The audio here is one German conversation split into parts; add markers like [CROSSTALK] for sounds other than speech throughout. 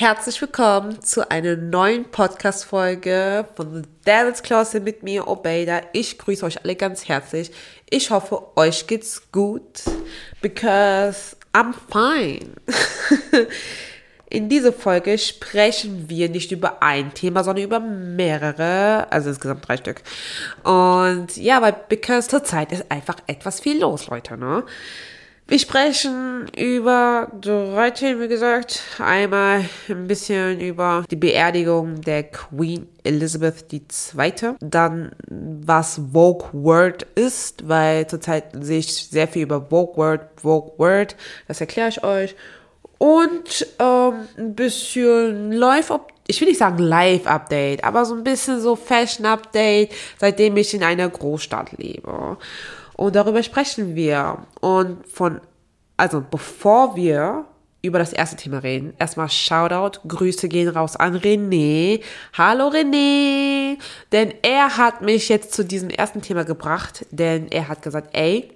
Herzlich willkommen zu einer neuen Podcast-Folge von The Devil's Closet mit mir, Obeda. Ich grüße euch alle ganz herzlich. Ich hoffe, euch geht's gut, because I'm fine. [LAUGHS] In dieser Folge sprechen wir nicht über ein Thema, sondern über mehrere, also insgesamt drei Stück. Und ja, weil, because zurzeit ist einfach etwas viel los, Leute, ne? Wir sprechen über drei Themen, wie gesagt. Einmal ein bisschen über die Beerdigung der Queen Elizabeth II. Dann, was Vogue Word ist, weil zurzeit sehe ich sehr viel über Vogue Word, Vogue Word. Das erkläre ich euch. Und ähm, ein bisschen Live, ich will nicht sagen Live-Update, aber so ein bisschen so Fashion-Update, seitdem ich in einer Großstadt lebe. Und darüber sprechen wir. Und von, also bevor wir über das erste Thema reden, erstmal Shoutout, Grüße gehen raus an René. Hallo René! Denn er hat mich jetzt zu diesem ersten Thema gebracht, denn er hat gesagt, ey,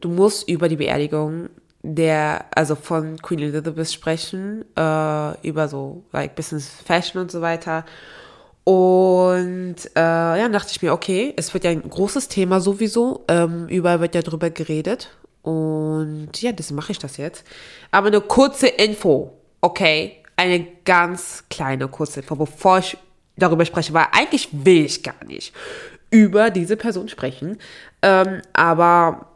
du musst über die Beerdigung der, also von Queen Elizabeth sprechen, äh, über so, like, Business Fashion und so weiter. Und äh, ja, dachte ich mir, okay, es wird ja ein großes Thema sowieso. Ähm, überall wird ja drüber geredet. Und ja, das mache ich das jetzt. Aber eine kurze Info, okay? Eine ganz kleine kurze Info, bevor ich darüber spreche, weil eigentlich will ich gar nicht über diese Person sprechen. Ähm, aber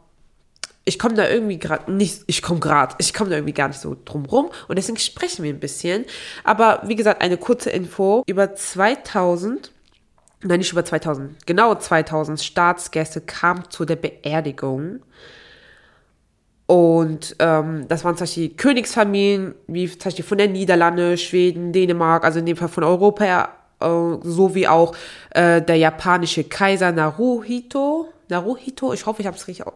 ich komme da irgendwie gerade nicht, ich komme gerade, ich komme da irgendwie gar nicht so drum rum und deswegen sprechen wir ein bisschen. Aber wie gesagt, eine kurze Info über 2000, nein, nicht über 2000, genau 2000 Staatsgäste kamen zu der Beerdigung. Und ähm, das waren zum Beispiel Königsfamilien, wie zum Beispiel von der Niederlande, Schweden, Dänemark, also in dem Fall von Europa, äh, sowie auch äh, der japanische Kaiser Naruhito. Naruhito, ich hoffe, ich habe es richtig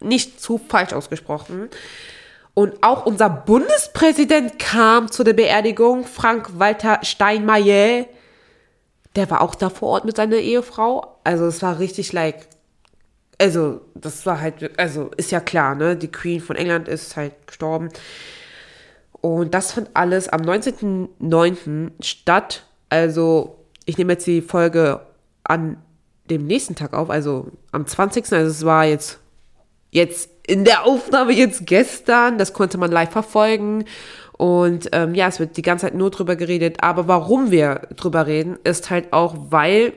nicht zu falsch ausgesprochen. Und auch unser Bundespräsident kam zu der Beerdigung, Frank-Walter Steinmeier. Der war auch da vor Ort mit seiner Ehefrau. Also es war richtig like, also das war halt, also ist ja klar, ne? Die Queen von England ist halt gestorben. Und das fand alles am 19.09. statt. Also ich nehme jetzt die Folge an dem nächsten Tag auf, also am 20. Also es war jetzt jetzt in der Aufnahme jetzt gestern, das konnte man live verfolgen. Und ähm, ja, es wird die ganze Zeit nur drüber geredet. Aber warum wir drüber reden, ist halt auch, weil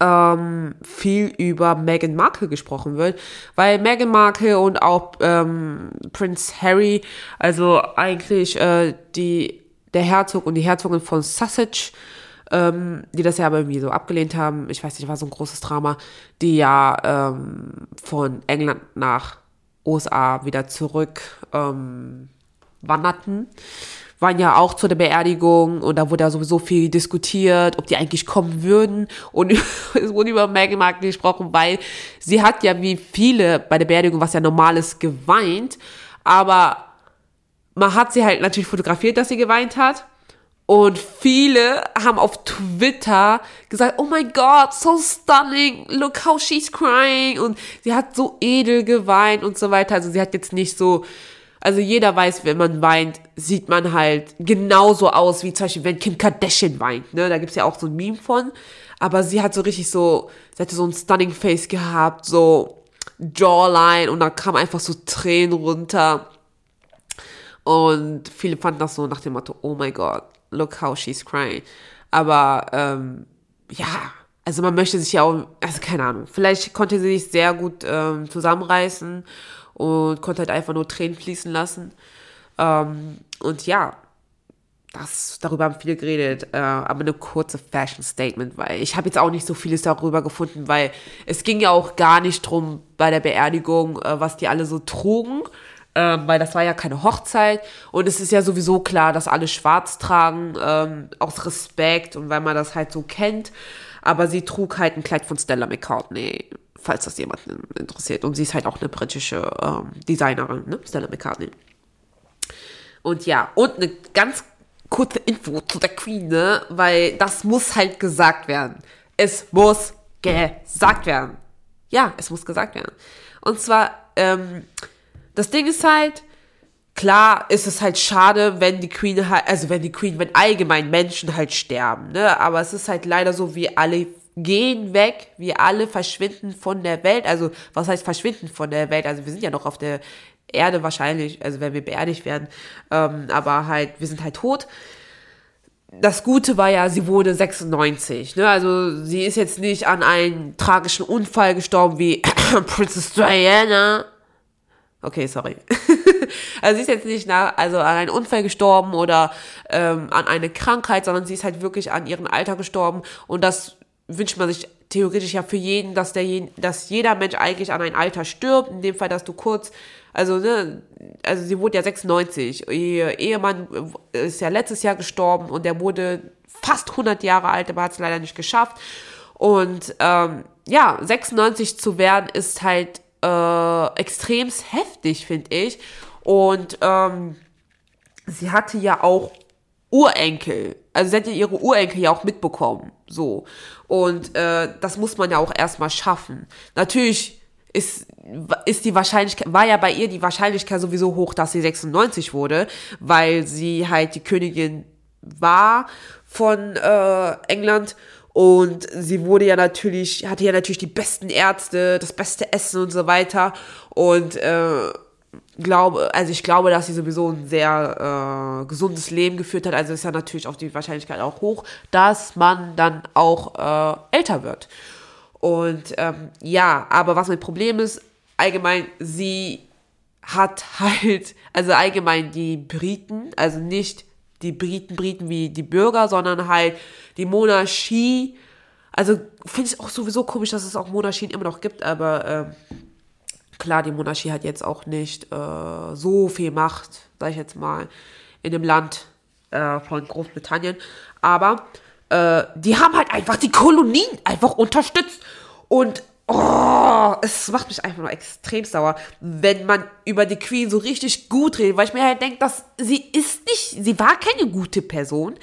ähm, viel über Meghan Markle gesprochen wird, weil Meghan Markle und auch ähm, Prince Harry, also eigentlich äh, die der Herzog und die Herzogin von Sussex, ähm, die das ja aber irgendwie so abgelehnt haben. Ich weiß nicht, war so ein großes Drama, die ja ähm, von England nach USA wieder zurück ähm, wanderten waren ja auch zu der Beerdigung und da wurde ja sowieso viel diskutiert, ob die eigentlich kommen würden und [LAUGHS] es wurde über Meghan Markle gesprochen, weil sie hat ja wie viele bei der Beerdigung, was ja normal ist, geweint, aber man hat sie halt natürlich fotografiert, dass sie geweint hat und viele haben auf Twitter gesagt, oh my God, so stunning, look how she's crying. Und sie hat so edel geweint und so weiter. Also sie hat jetzt nicht so, also jeder weiß, wenn man weint, sieht man halt genauso aus, wie zum Beispiel, wenn Kim Kardashian weint. Ne? Da gibt's ja auch so ein Meme von. Aber sie hat so richtig so, sie hatte so ein stunning Face gehabt, so Jawline und da kam einfach so Tränen runter. Und viele fanden das so nach dem Motto, oh my God, look how she's crying. Aber ähm, ja, also man möchte sich ja auch, also keine Ahnung, vielleicht konnte sie sich sehr gut ähm, zusammenreißen und konnte halt einfach nur Tränen fließen lassen. Ähm, und ja, das, darüber haben viele geredet, äh, aber eine kurze Fashion Statement, weil ich habe jetzt auch nicht so vieles darüber gefunden, weil es ging ja auch gar nicht drum bei der Beerdigung, äh, was die alle so trugen, ähm, weil das war ja keine Hochzeit und es ist ja sowieso klar, dass alle schwarz tragen, ähm, aus Respekt und weil man das halt so kennt. Aber sie trug halt ein Kleid von Stella McCartney, falls das jemanden interessiert. Und sie ist halt auch eine britische ähm, Designerin, ne? Stella McCartney. Und ja, und eine ganz kurze Info zu der Queen, ne? Weil das muss halt gesagt werden. Es muss gesagt werden. Ja, es muss gesagt werden. Und zwar, ähm, das Ding ist halt, klar ist es halt schade, wenn die Queen halt, also wenn die Queen, wenn allgemein Menschen halt sterben, ne? Aber es ist halt leider so, wie alle gehen weg, wir alle verschwinden von der Welt. Also, was heißt verschwinden von der Welt? Also, wir sind ja noch auf der Erde wahrscheinlich, also wenn wir beerdigt werden, ähm, aber halt, wir sind halt tot. Das Gute war ja, sie wurde 96, ne? Also, sie ist jetzt nicht an einem tragischen Unfall gestorben wie [COUGHS] Princess Diana. Okay, sorry. [LAUGHS] also sie ist jetzt nicht nach, also an einem Unfall gestorben oder ähm, an eine Krankheit, sondern sie ist halt wirklich an ihrem Alter gestorben und das wünscht man sich theoretisch ja für jeden, dass der, dass jeder Mensch eigentlich an ein Alter stirbt. In dem Fall, dass du kurz, also ne, also sie wurde ja 96. Ihr Ehemann ist ja letztes Jahr gestorben und der wurde fast 100 Jahre alt, aber hat es leider nicht geschafft. Und ähm, ja, 96 zu werden ist halt äh, extremst heftig, finde ich. Und ähm, sie hatte ja auch Urenkel. Also sie hat ja ihre Urenkel ja auch mitbekommen. So. Und äh, das muss man ja auch erstmal schaffen. Natürlich ist, ist die Wahrscheinlichkeit, war ja bei ihr die Wahrscheinlichkeit sowieso hoch, dass sie 96 wurde, weil sie halt die Königin war von äh, England und sie wurde ja natürlich, hatte ja natürlich die besten Ärzte, das beste Essen und so weiter. Und äh, glaube, also ich glaube, dass sie sowieso ein sehr äh, gesundes Leben geführt hat. Also ist ja natürlich auch die Wahrscheinlichkeit auch hoch, dass man dann auch äh, älter wird. Und ähm, ja, aber was mein Problem ist, allgemein, sie hat [LAUGHS] halt, also allgemein die Briten, also nicht die Briten, Briten wie die Bürger, sondern halt die Monarchie. Also finde ich auch sowieso komisch, dass es auch Monarchien immer noch gibt, aber äh, Klar, die Monarchie hat jetzt auch nicht äh, so viel Macht, sag ich jetzt mal, in dem Land äh, von Großbritannien. Aber äh, die haben halt einfach die Kolonien einfach unterstützt. Und Oh, es macht mich einfach nur extrem sauer, wenn man über die Queen so richtig gut redet, weil ich mir halt denke, dass sie ist nicht, sie war keine gute Person.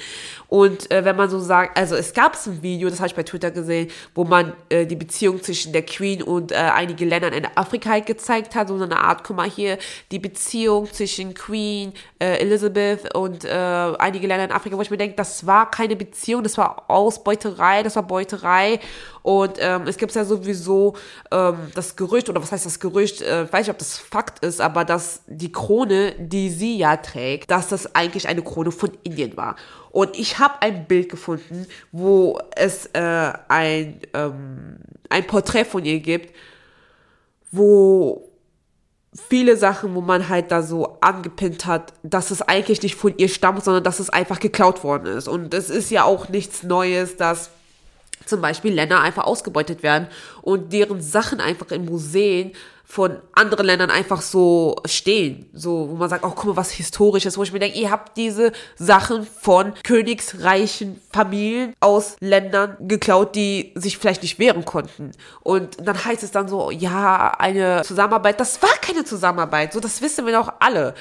Und äh, wenn man so sagt, also es gab ein Video, das habe ich bei Twitter gesehen, wo man äh, die Beziehung zwischen der Queen und äh, einige Ländern in Afrika halt gezeigt hat, so eine Art, guck mal hier, die Beziehung zwischen Queen, äh, Elizabeth und äh, einige Länder in Afrika, wo ich mir denke, das war keine Beziehung, das war Ausbeuterei, das war Beuterei. Und ähm, es gibt ja sowieso ähm, das Gerücht, oder was heißt das Gerücht, äh, weiß nicht, ob das Fakt ist, aber dass die Krone, die sie ja trägt, dass das eigentlich eine Krone von Indien war. Und ich habe ein Bild gefunden, wo es äh, ein, ähm, ein Porträt von ihr gibt, wo viele Sachen, wo man halt da so angepinnt hat, dass es eigentlich nicht von ihr stammt, sondern dass es einfach geklaut worden ist. Und es ist ja auch nichts Neues, dass zum Beispiel Länder einfach ausgebeutet werden und deren Sachen einfach in Museen von anderen Ländern einfach so stehen. So, wo man sagt, oh, guck mal, was historisches, wo ich mir denke, ihr habt diese Sachen von königsreichen Familien aus Ländern geklaut, die sich vielleicht nicht wehren konnten. Und dann heißt es dann so, ja, eine Zusammenarbeit, das war keine Zusammenarbeit, so, das wissen wir doch alle.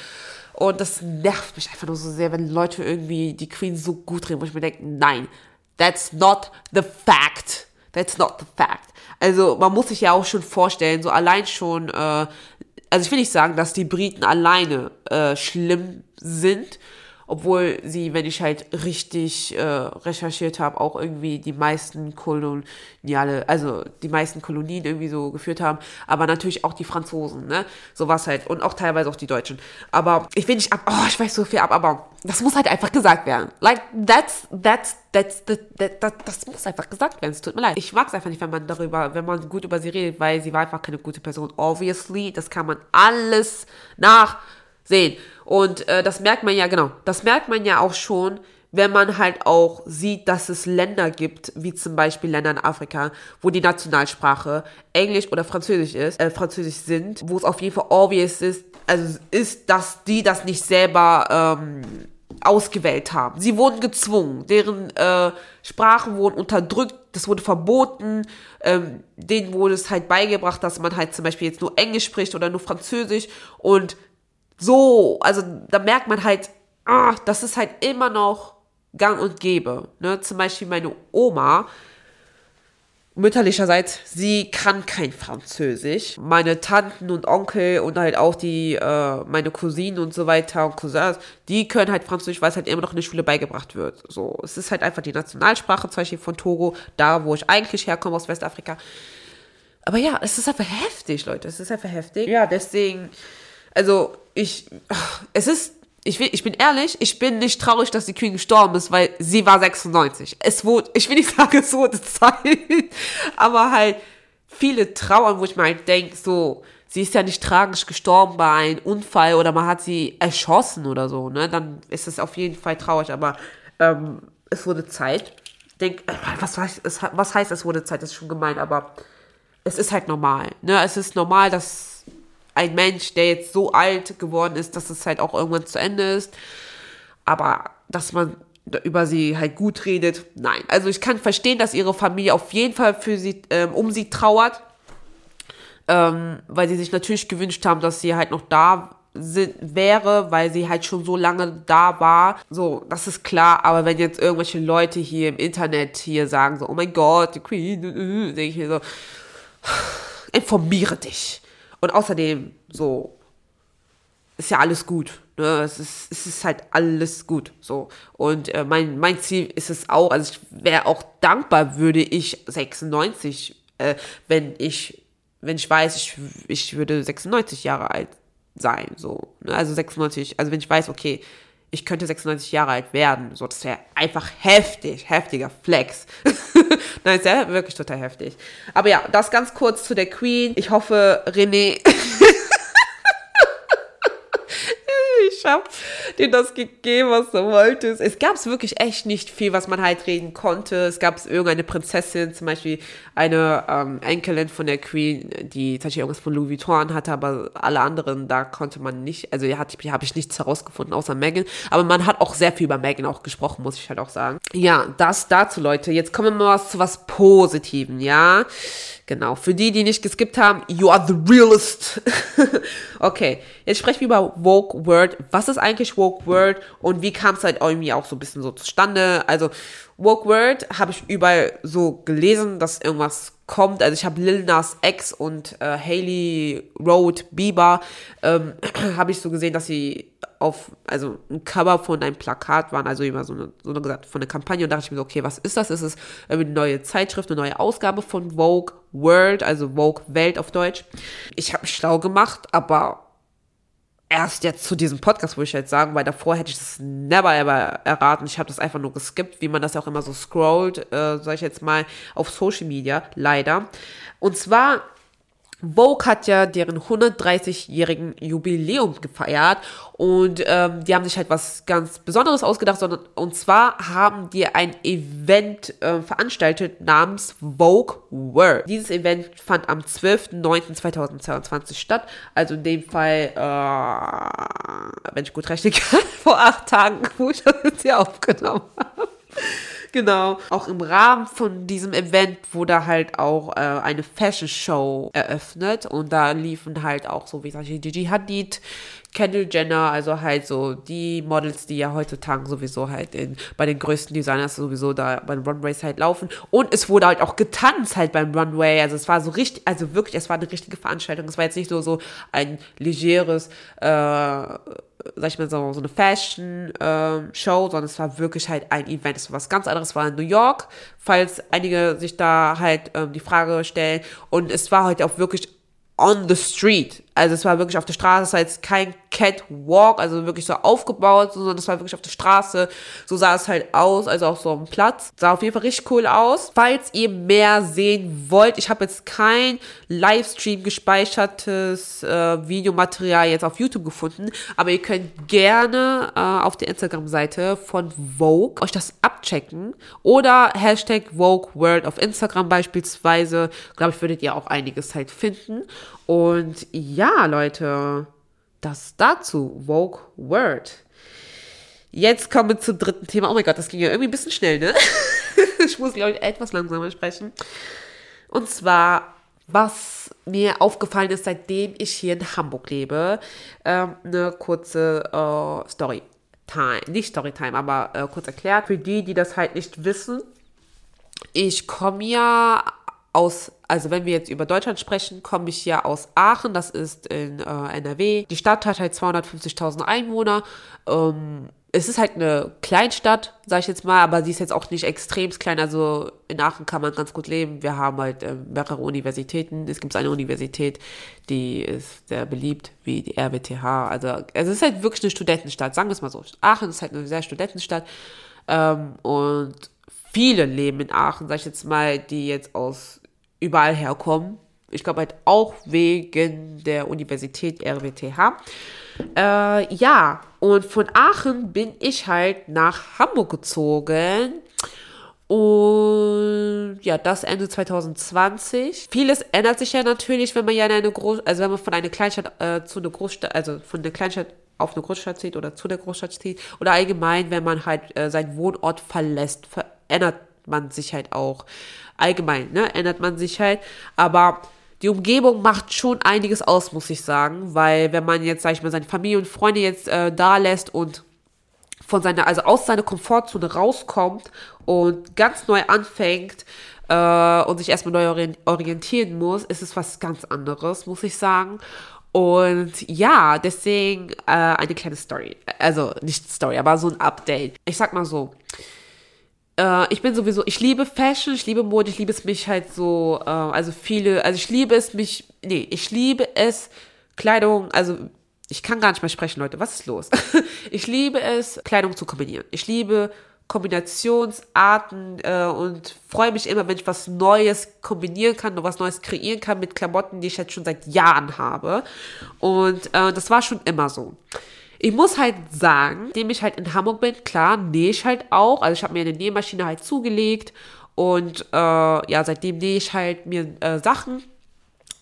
Und das nervt mich einfach nur so sehr, wenn Leute irgendwie die Queen so gut reden, wo ich mir denke, nein, That's not the fact. That's not the fact. Also man muss sich ja auch schon vorstellen, so allein schon, äh, also ich will nicht sagen, dass die Briten alleine äh, schlimm sind, obwohl sie, wenn ich halt richtig äh, recherchiert habe, auch irgendwie die meisten Koloniale, also die meisten Kolonien irgendwie so geführt haben, aber natürlich auch die Franzosen, ne? Sowas halt und auch teilweise auch die Deutschen. Aber ich will nicht ab, oh, ich weiß so viel ab, aber das muss halt einfach gesagt werden. Like that's that's that's, that, that, that, das muss einfach gesagt werden. Es tut mir leid. Ich mag es einfach nicht, wenn man darüber, wenn man gut über sie redet, weil sie war einfach keine gute Person. Obviously, das kann man alles nachsehen. Und äh, das merkt man ja, genau, das merkt man ja auch schon, wenn man halt auch sieht, dass es Länder gibt, wie zum Beispiel Länder in Afrika, wo die Nationalsprache Englisch oder Französisch ist, äh, Französisch sind, wo es auf jeden Fall obvious ist, also ist, dass die das nicht selber ähm, ausgewählt haben. Sie wurden gezwungen, deren äh, Sprachen wurden unterdrückt, das wurde verboten, ähm, denen wurde es halt beigebracht, dass man halt zum Beispiel jetzt nur Englisch spricht oder nur Französisch und so, also da merkt man halt, ah, das ist halt immer noch gang und gäbe. Ne? Zum Beispiel meine Oma, mütterlicherseits, sie kann kein Französisch. Meine Tanten und Onkel und halt auch die, äh, meine Cousinen und so weiter und Cousins, die können halt Französisch, weil es halt immer noch in der Schule beigebracht wird. So, es ist halt einfach die Nationalsprache, zum Beispiel von Togo, da wo ich eigentlich herkomme aus Westafrika. Aber ja, es ist einfach heftig, Leute. Es ist einfach heftig. Ja, deswegen, also ich, es ist ich, will, ich bin ehrlich, ich bin nicht traurig, dass die Queen gestorben ist, weil sie war 96. Es wurde, ich will nicht sagen, es wurde Zeit, aber halt viele trauern, wo ich mal halt denke, so, sie ist ja nicht tragisch gestorben bei einem Unfall oder man hat sie erschossen oder so, ne? Dann ist es auf jeden Fall traurig, aber ähm, es wurde Zeit. Denk, äh, was heißt, es, was heißt, es wurde Zeit? Das ist schon gemein, aber es ist halt normal, ne? Es ist normal, dass ein Mensch, der jetzt so alt geworden ist, dass es halt auch irgendwann zu Ende ist. Aber dass man über sie halt gut redet, nein. Also ich kann verstehen, dass ihre Familie auf jeden Fall für sie, ähm, um sie trauert, ähm, weil sie sich natürlich gewünscht haben, dass sie halt noch da sind, wäre, weil sie halt schon so lange da war. So, das ist klar, aber wenn jetzt irgendwelche Leute hier im Internet hier sagen so, oh mein Gott, die Queen, [LAUGHS] denke ich mir so, [SIGHS] informiere dich. Und außerdem, so, ist ja alles gut. Ne? Es, ist, es ist halt alles gut. So. Und äh, mein, mein Ziel ist es auch, also ich wäre auch dankbar, würde ich 96, äh, wenn ich, wenn ich weiß, ich, ich würde 96 Jahre alt sein. So. Ne? Also 96, also wenn ich weiß, okay, ich könnte 96 Jahre alt werden. So, das wäre einfach heftig, heftiger Flex. [LAUGHS] Nein, ist ja wirklich total heftig. Aber ja, das ganz kurz zu der Queen. Ich hoffe, René [LAUGHS] ich habe dir das gegeben, was du wolltest. Es gab wirklich echt nicht viel, was man halt reden konnte. Es gab irgendeine Prinzessin, zum Beispiel eine ähm, Enkelin von der Queen, die tatsächlich irgendwas von Louis Vuitton hatte, aber alle anderen, da konnte man nicht, also hier habe ich nichts herausgefunden, außer Megan. Aber man hat auch sehr viel über Megan auch gesprochen, muss ich halt auch sagen. Ja, das dazu, Leute. Jetzt kommen wir mal zu was Positiven, ja. Genau. Für die, die nicht geskippt haben, you are the realist. [LAUGHS] okay. Jetzt sprechen wir über Woke Word. Was ist eigentlich Woke Word und wie kam es halt irgendwie auch so ein bisschen so zustande? Also, Woke Word habe ich überall so gelesen, dass irgendwas kommt. Also ich habe Lil Nas X und äh, Haley Road Bieber ähm, [CLEARS THROAT] habe ich so gesehen, dass sie auf, also ein Cover von einem Plakat waren, also immer so eine, so eine gesagt, von der Kampagne und dachte ich mir so, okay, was ist das? Ist es eine neue Zeitschrift, eine neue Ausgabe von Vogue World, also Vogue Welt auf Deutsch. Ich habe mich schlau gemacht, aber erst jetzt zu diesem Podcast, würde ich jetzt sagen, weil davor hätte ich das never ever erraten. Ich habe das einfach nur geskippt, wie man das auch immer so scrollt, äh, sag ich jetzt mal, auf Social Media, leider. Und zwar Vogue hat ja deren 130-jährigen Jubiläum gefeiert und ähm, die haben sich halt was ganz Besonderes ausgedacht, sondern und zwar haben die ein Event äh, veranstaltet namens Vogue World. Dieses Event fand am 12.09.2022 statt, also in dem Fall, äh, wenn ich gut rechnen kann, [LAUGHS] vor acht Tagen, wo ich das jetzt hier aufgenommen habe. Genau. Auch im Rahmen von diesem Event wurde halt auch äh, eine Fashion Show eröffnet und da liefen halt auch so wie zum Beispiel Gigi Hadid, Kendall Jenner, also halt so die Models, die ja heutzutage sowieso halt in, bei den größten Designers sowieso da beim Runways halt laufen. Und es wurde halt auch getanzt halt beim Runway. Also es war so richtig, also wirklich, es war eine richtige Veranstaltung. Es war jetzt nicht so, so ein legeres, äh, sag ich mal so, so eine Fashion-Show, ähm, sondern es war wirklich halt ein Event. Es war was ganz anderes, es war in New York, falls einige sich da halt ähm, die Frage stellen. Und es war halt auch wirklich on the street. Also es war wirklich auf der Straße, es war jetzt kein Catwalk, also wirklich so aufgebaut, sondern es war wirklich auf der Straße. So sah es halt aus, also auch so am Platz. Sah auf jeden Fall richtig cool aus. Falls ihr mehr sehen wollt, ich habe jetzt kein Livestream gespeichertes äh, Videomaterial jetzt auf YouTube gefunden, aber ihr könnt gerne äh, auf der Instagram-Seite von Vogue euch das abchecken oder Hashtag Vogue World auf Instagram beispielsweise. Glaube ich, würdet ihr auch einiges halt finden. Und ja, Leute, das dazu. Vogue Word. Jetzt kommen wir zum dritten Thema. Oh mein Gott, das ging ja irgendwie ein bisschen schnell, ne? [LAUGHS] ich muss, glaube ich, etwas langsamer sprechen. Und zwar, was mir aufgefallen ist, seitdem ich hier in Hamburg lebe. Ähm, eine kurze äh, Story. Time, nicht Storytime, aber äh, kurz erklärt, für die, die das halt nicht wissen, ich komme ja aus, also wenn wir jetzt über Deutschland sprechen, komme ich ja aus Aachen, das ist in äh, NRW. Die Stadt hat halt 250.000 Einwohner. Ähm, es ist halt eine Kleinstadt, sage ich jetzt mal, aber sie ist jetzt auch nicht extrem klein. Also in Aachen kann man ganz gut leben. Wir haben halt äh, mehrere Universitäten. Es gibt eine Universität, die ist sehr beliebt, wie die RWTH. Also, es ist halt wirklich eine Studentenstadt, sagen wir es mal so. Aachen ist halt eine sehr Studentenstadt. Ähm, und viele leben in Aachen, sage ich jetzt mal, die jetzt aus überall herkommen. Ich glaube halt auch wegen der Universität RWTH. Äh, ja, und von Aachen bin ich halt nach Hamburg gezogen. Und ja, das Ende 2020. Vieles ändert sich ja natürlich, wenn man ja in eine Groß, also wenn man von einer Kleinstadt äh, zu einer Großstadt, also von der Kleinstadt auf eine Großstadt zieht oder zu der Großstadt zieht oder allgemein, wenn man halt äh, seinen Wohnort verlässt, verändert man sich halt auch. Allgemein, ne, ändert man sich halt, aber die Umgebung macht schon einiges aus, muss ich sagen, weil wenn man jetzt, sag ich mal, seine Familie und Freunde jetzt äh, da lässt und von seiner, also aus seiner Komfortzone rauskommt und ganz neu anfängt äh, und sich erstmal neu orientieren muss, ist es was ganz anderes, muss ich sagen. Und ja, deswegen äh, eine kleine Story. Also nicht Story, aber so ein Update. Ich sag mal so, äh, ich bin sowieso, ich liebe Fashion, ich liebe Mode, ich liebe es mich halt so, äh, also viele, also ich liebe es mich, nee, ich liebe es, Kleidung, also ich kann gar nicht mehr sprechen, Leute, was ist los? [LAUGHS] ich liebe es, Kleidung zu kombinieren. Ich liebe Kombinationsarten äh, und freue mich immer, wenn ich was Neues kombinieren kann und was Neues kreieren kann mit Klamotten, die ich jetzt schon seit Jahren habe. Und äh, das war schon immer so. Ich muss halt sagen, indem ich halt in Hamburg bin, klar, nähe ich halt auch. Also ich habe mir eine Nähmaschine halt zugelegt und äh, ja, seitdem nähe ich halt mir äh, Sachen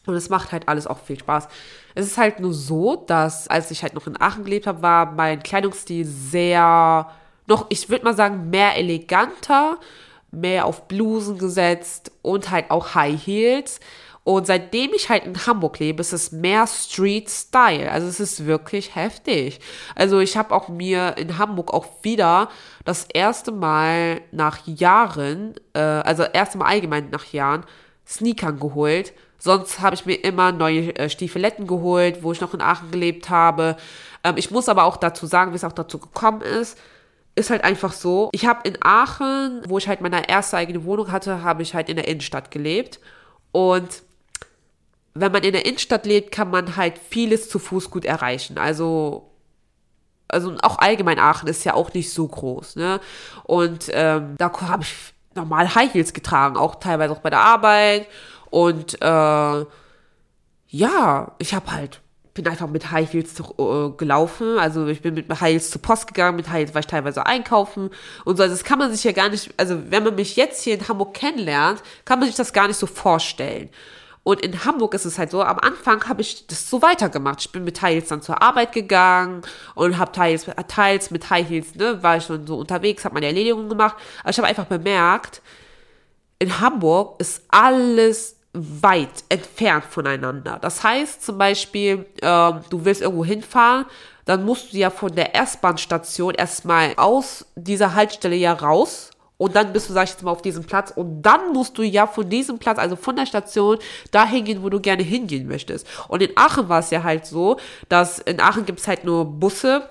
und es macht halt alles auch viel Spaß. Es ist halt nur so, dass als ich halt noch in Aachen gelebt habe, war mein Kleidungsstil sehr, noch, ich würde mal sagen, mehr eleganter, mehr auf Blusen gesetzt und halt auch High Heels. Und seitdem ich halt in Hamburg lebe, ist es mehr Street Style. Also es ist wirklich heftig. Also ich habe auch mir in Hamburg auch wieder das erste Mal nach Jahren, äh, also erste Mal allgemein nach Jahren, Sneakern geholt. Sonst habe ich mir immer neue äh, Stiefeletten geholt, wo ich noch in Aachen gelebt habe. Ähm, ich muss aber auch dazu sagen, wie es auch dazu gekommen ist ist halt einfach so. Ich habe in Aachen, wo ich halt meine erste eigene Wohnung hatte, habe ich halt in der Innenstadt gelebt. Und wenn man in der Innenstadt lebt, kann man halt vieles zu Fuß gut erreichen. Also, also auch allgemein Aachen ist ja auch nicht so groß, ne? Und ähm, da habe ich normal High Heels getragen, auch teilweise auch bei der Arbeit. Und äh, ja, ich habe halt bin einfach mit High Heels zu, äh, gelaufen. Also ich bin mit High Heels zur Post gegangen, mit High Heels war ich teilweise einkaufen und so. Also das kann man sich ja gar nicht, also wenn man mich jetzt hier in Hamburg kennenlernt, kann man sich das gar nicht so vorstellen. Und in Hamburg ist es halt so, am Anfang habe ich das so weitergemacht. Ich bin mit Teils dann zur Arbeit gegangen und habe teils, teils mit High Heels, ne, war ich schon so unterwegs, habe meine Erledigungen gemacht. Aber ich habe einfach bemerkt, in Hamburg ist alles weit entfernt voneinander. Das heißt zum Beispiel, ähm, du willst irgendwo hinfahren, dann musst du ja von der S-Bahn-Station erstmal aus dieser Haltestelle ja raus und dann bist du, sag ich jetzt mal, auf diesem Platz und dann musst du ja von diesem Platz, also von der Station, dahin gehen, wo du gerne hingehen möchtest. Und in Aachen war es ja halt so, dass in Aachen gibt es halt nur Busse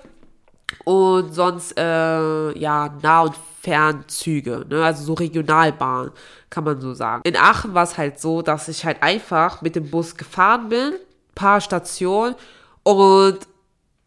und sonst, äh, ja, Nah- und Fernzüge, ne? also so Regionalbahn, kann man so sagen. In Aachen war es halt so, dass ich halt einfach mit dem Bus gefahren bin, paar Stationen und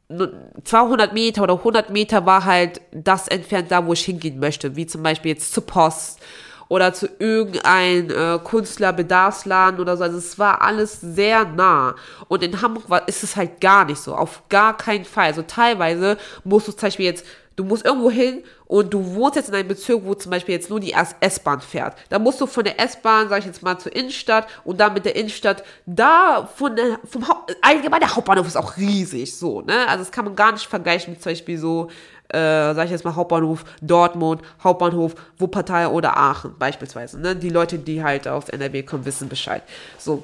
200 Meter oder 100 Meter war halt das entfernt da, wo ich hingehen möchte, wie zum Beispiel jetzt zur Post oder zu irgendein äh, Künstlerbedarfsladen oder so. Also es war alles sehr nah. Und in Hamburg war, ist es halt gar nicht so. Auf gar keinen Fall. Also teilweise musst du zum Beispiel jetzt Du musst irgendwo hin und du wohnst jetzt in einem Bezirk, wo zum Beispiel jetzt nur die S-Bahn fährt. Da musst du von der S-Bahn, sag ich jetzt mal, zur Innenstadt und dann mit der Innenstadt da von der, vom Haupt, allgemein der Hauptbahnhof ist auch riesig, so, ne? Also das kann man gar nicht vergleichen mit zum Beispiel so, äh, sag ich jetzt mal, Hauptbahnhof Dortmund, Hauptbahnhof Wuppertal oder Aachen beispielsweise, ne? Die Leute, die halt aus NRW kommen, wissen Bescheid. So,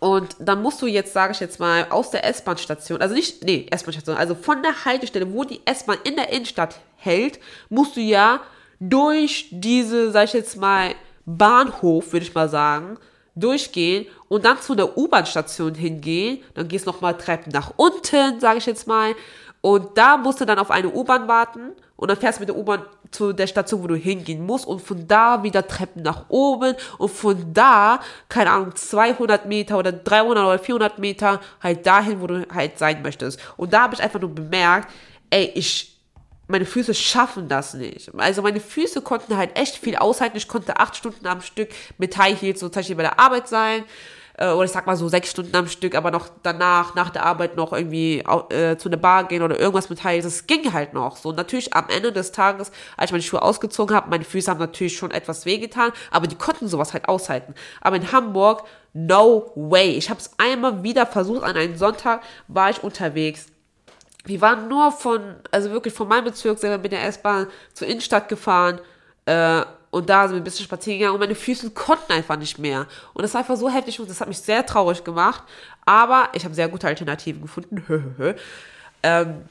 und dann musst du jetzt, sage ich jetzt mal, aus der S-Bahn-Station, also nicht, nee, S-Bahn-Station, also von der Haltestelle, wo die S-Bahn in der Innenstadt hält, musst du ja durch diese, sag ich jetzt mal, Bahnhof, würde ich mal sagen, durchgehen und dann zu einer U-Bahn-Station hingehen. Dann gehst du nochmal Treppen nach unten, sage ich jetzt mal. Und da musst du dann auf eine U-Bahn warten und dann fährst du mit der U-Bahn zu der Station, wo du hingehen musst und von da wieder Treppen nach oben und von da, keine Ahnung, 200 Meter oder 300 oder 400 Meter halt dahin, wo du halt sein möchtest. Und da habe ich einfach nur bemerkt, ey, ich meine Füße schaffen das nicht. Also meine Füße konnten halt echt viel aushalten. Ich konnte acht Stunden am Stück mit High Heels so zum Beispiel bei der Arbeit sein. Äh, oder ich sag mal so sechs Stunden am Stück, aber noch danach, nach der Arbeit noch irgendwie äh, zu einer Bar gehen oder irgendwas mit High. Das ging halt noch. So natürlich am Ende des Tages, als ich meine Schuhe ausgezogen habe, meine Füße haben natürlich schon etwas wehgetan, aber die konnten sowas halt aushalten. Aber in Hamburg, no way. Ich habe es einmal wieder versucht, an einem Sonntag war ich unterwegs wir waren nur von, also wirklich von meinem Bezirk selber mit der S-Bahn zur Innenstadt gefahren äh, und da sind wir ein bisschen spazieren gegangen und meine Füße konnten einfach nicht mehr. Und das war einfach so heftig und das hat mich sehr traurig gemacht. Aber ich habe sehr gute Alternativen gefunden. [LAUGHS] ähm,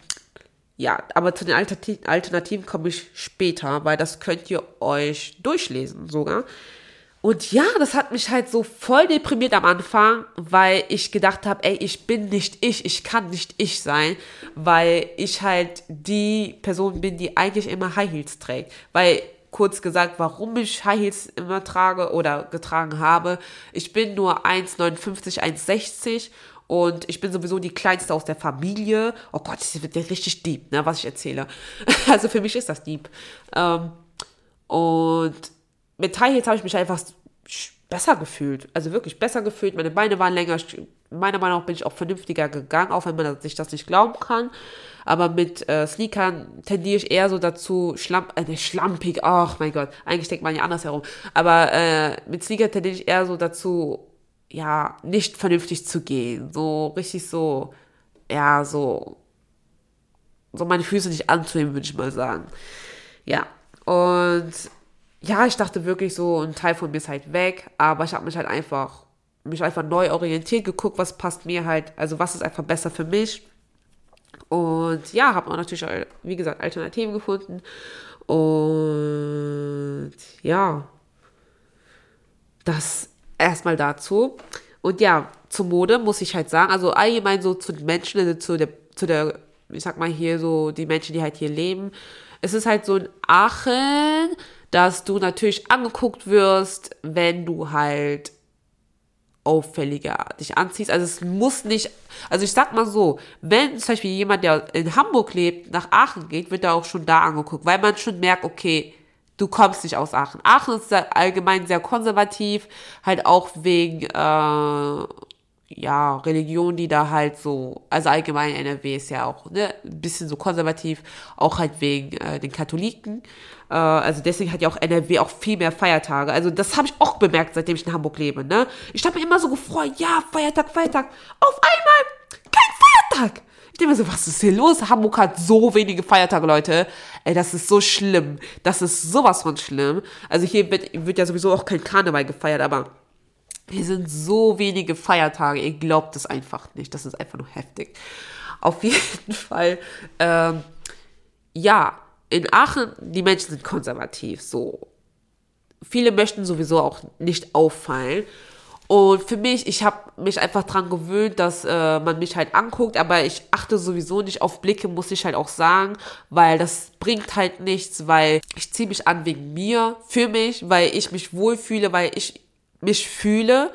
ja, aber zu den Alternativen komme ich später, weil das könnt ihr euch durchlesen sogar. Und ja, das hat mich halt so voll deprimiert am Anfang, weil ich gedacht habe, ey, ich bin nicht ich, ich kann nicht ich sein, weil ich halt die Person bin, die eigentlich immer High Heels trägt. Weil kurz gesagt, warum ich High Heels immer trage oder getragen habe. Ich bin nur 1,59, 1,60 und ich bin sowieso die kleinste aus der Familie. Oh Gott, das wird ja richtig deep, ne, was ich erzähle. [LAUGHS] Also für mich ist das deep. Ähm, und mit High Heels habe ich mich einfach besser gefühlt. Also wirklich besser gefühlt. Meine Beine waren länger. Meiner Meinung nach bin ich auch vernünftiger gegangen, auch wenn man sich das nicht glauben kann. Aber mit äh, Sneakern tendiere ich eher so dazu, schlamp, äh, schlampig, ach mein Gott, eigentlich denkt man ja anders herum. Aber äh, mit Sneakern tendiere ich eher so dazu, ja, nicht vernünftig zu gehen. So richtig so, ja, so, so meine Füße nicht anzunehmen, würde ich mal sagen. Ja, und ja, ich dachte wirklich so, ein Teil von mir ist halt weg, aber ich habe mich halt einfach, mich einfach neu orientiert, geguckt, was passt mir halt, also was ist einfach besser für mich. Und ja, habe auch natürlich, wie gesagt, Alternativen gefunden. Und ja, das erstmal dazu. Und ja, zur Mode muss ich halt sagen, also allgemein so zu den Menschen, also zu der, zu der, ich sag mal hier so, die Menschen, die halt hier leben. Es ist halt so in Aachen, dass du natürlich angeguckt wirst, wenn du halt auffälliger dich anziehst. Also es muss nicht, also ich sag mal so, wenn zum Beispiel jemand, der in Hamburg lebt, nach Aachen geht, wird er auch schon da angeguckt, weil man schon merkt, okay, du kommst nicht aus Aachen. Aachen ist allgemein sehr konservativ, halt auch wegen, äh, ja, Religion, die da halt so, also allgemein NRW ist ja auch ne, ein bisschen so konservativ, auch halt wegen äh, den Katholiken. Äh, also deswegen hat ja auch NRW auch viel mehr Feiertage. Also das habe ich auch bemerkt, seitdem ich in Hamburg lebe. Ne? Ich habe mich immer so gefreut, ja, Feiertag, Feiertag. Auf einmal kein Feiertag. Ich denke mir so, was ist hier los? Hamburg hat so wenige Feiertage, Leute. Ey, das ist so schlimm. Das ist sowas von schlimm. Also hier wird, wird ja sowieso auch kein Karneval gefeiert, aber hier sind so wenige Feiertage. Ihr glaubt es einfach nicht. Das ist einfach nur heftig. Auf [LAUGHS] jeden Fall, ähm, ja, in Aachen, die Menschen sind konservativ, so. Viele möchten sowieso auch nicht auffallen. Und für mich, ich habe mich einfach dran gewöhnt, dass äh, man mich halt anguckt, aber ich achte sowieso nicht auf Blicke, muss ich halt auch sagen, weil das bringt halt nichts, weil ich ziehe mich an wegen mir, für mich, weil ich mich wohlfühle, weil ich mich fühle